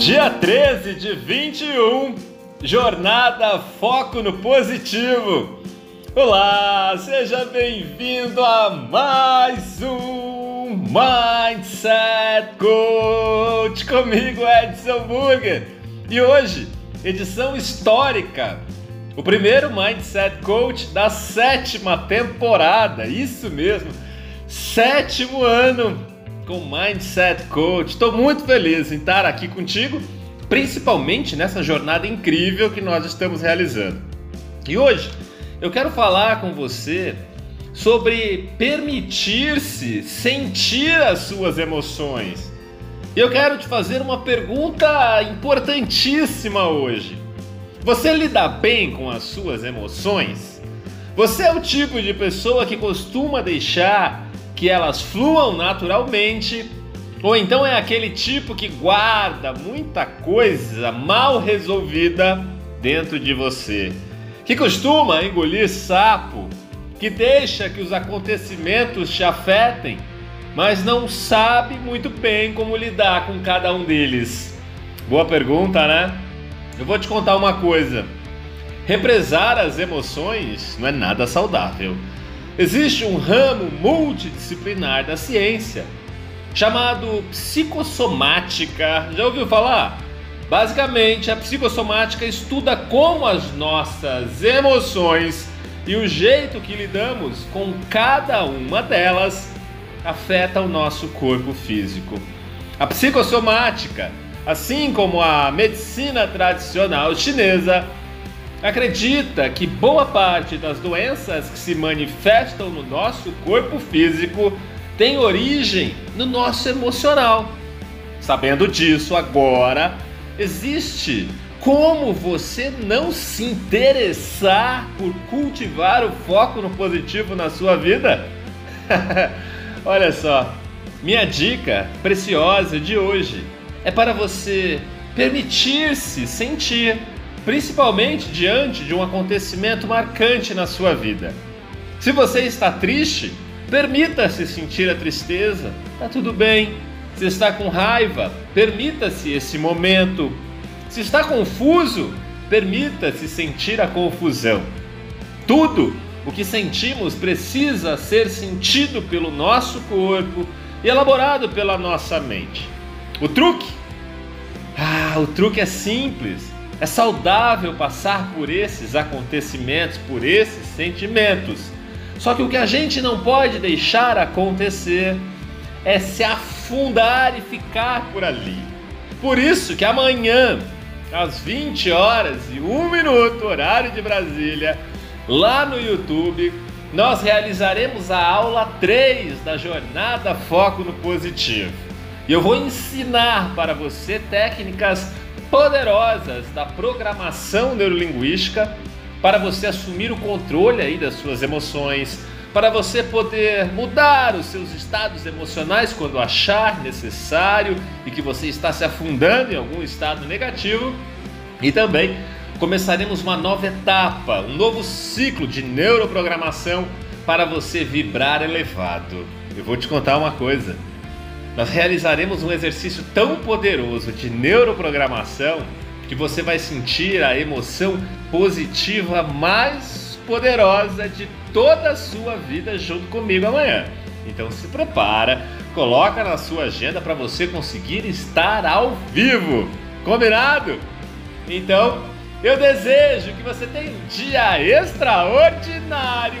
Dia 13 de 21, Jornada Foco no Positivo. Olá, seja bem-vindo a mais um Mindset Coach comigo, Edson Burger. E hoje, edição histórica, o primeiro Mindset Coach da sétima temporada, isso mesmo, sétimo ano com Mindset Coach. Estou muito feliz em estar aqui contigo, principalmente nessa jornada incrível que nós estamos realizando. E hoje eu quero falar com você sobre permitir-se sentir as suas emoções. Eu quero te fazer uma pergunta importantíssima hoje. Você lida bem com as suas emoções? Você é o tipo de pessoa que costuma deixar que elas fluam naturalmente, ou então é aquele tipo que guarda muita coisa mal resolvida dentro de você, que costuma engolir sapo, que deixa que os acontecimentos te afetem, mas não sabe muito bem como lidar com cada um deles. Boa pergunta, né? Eu vou te contar uma coisa. Represar as emoções não é nada saudável. Existe um ramo multidisciplinar da ciência chamado psicossomática. Já ouviu falar? Basicamente, a psicossomática estuda como as nossas emoções e o jeito que lidamos com cada uma delas afeta o nosso corpo físico. A psicossomática, assim como a medicina tradicional chinesa, acredita que boa parte das doenças que se manifestam no nosso corpo físico tem origem no nosso emocional. Sabendo disso agora, existe como você não se interessar por cultivar o foco no positivo na sua vida? Olha só, minha dica preciosa de hoje é para você permitir-se sentir principalmente diante de um acontecimento marcante na sua vida. Se você está triste, permita-se sentir a tristeza, tá tudo bem. Se está com raiva, permita-se esse momento. Se está confuso, permita-se sentir a confusão. Tudo o que sentimos precisa ser sentido pelo nosso corpo e elaborado pela nossa mente. O truque? Ah, o truque é simples. É saudável passar por esses acontecimentos, por esses sentimentos. Só que o que a gente não pode deixar acontecer é se afundar e ficar por ali. Por isso que amanhã, às 20 horas e 1 minuto, horário de Brasília, lá no YouTube, nós realizaremos a aula 3 da jornada Foco no Positivo. E eu vou ensinar para você técnicas poderosas da programação neurolinguística para você assumir o controle aí das suas emoções, para você poder mudar os seus estados emocionais quando achar necessário e que você está se afundando em algum estado negativo. E também começaremos uma nova etapa, um novo ciclo de neuroprogramação para você vibrar elevado. Eu vou te contar uma coisa nós realizaremos um exercício tão poderoso de neuroprogramação que você vai sentir a emoção positiva mais poderosa de toda a sua vida junto comigo amanhã. Então se prepara, coloca na sua agenda para você conseguir estar ao vivo. Combinado? Então, eu desejo que você tenha um dia extraordinário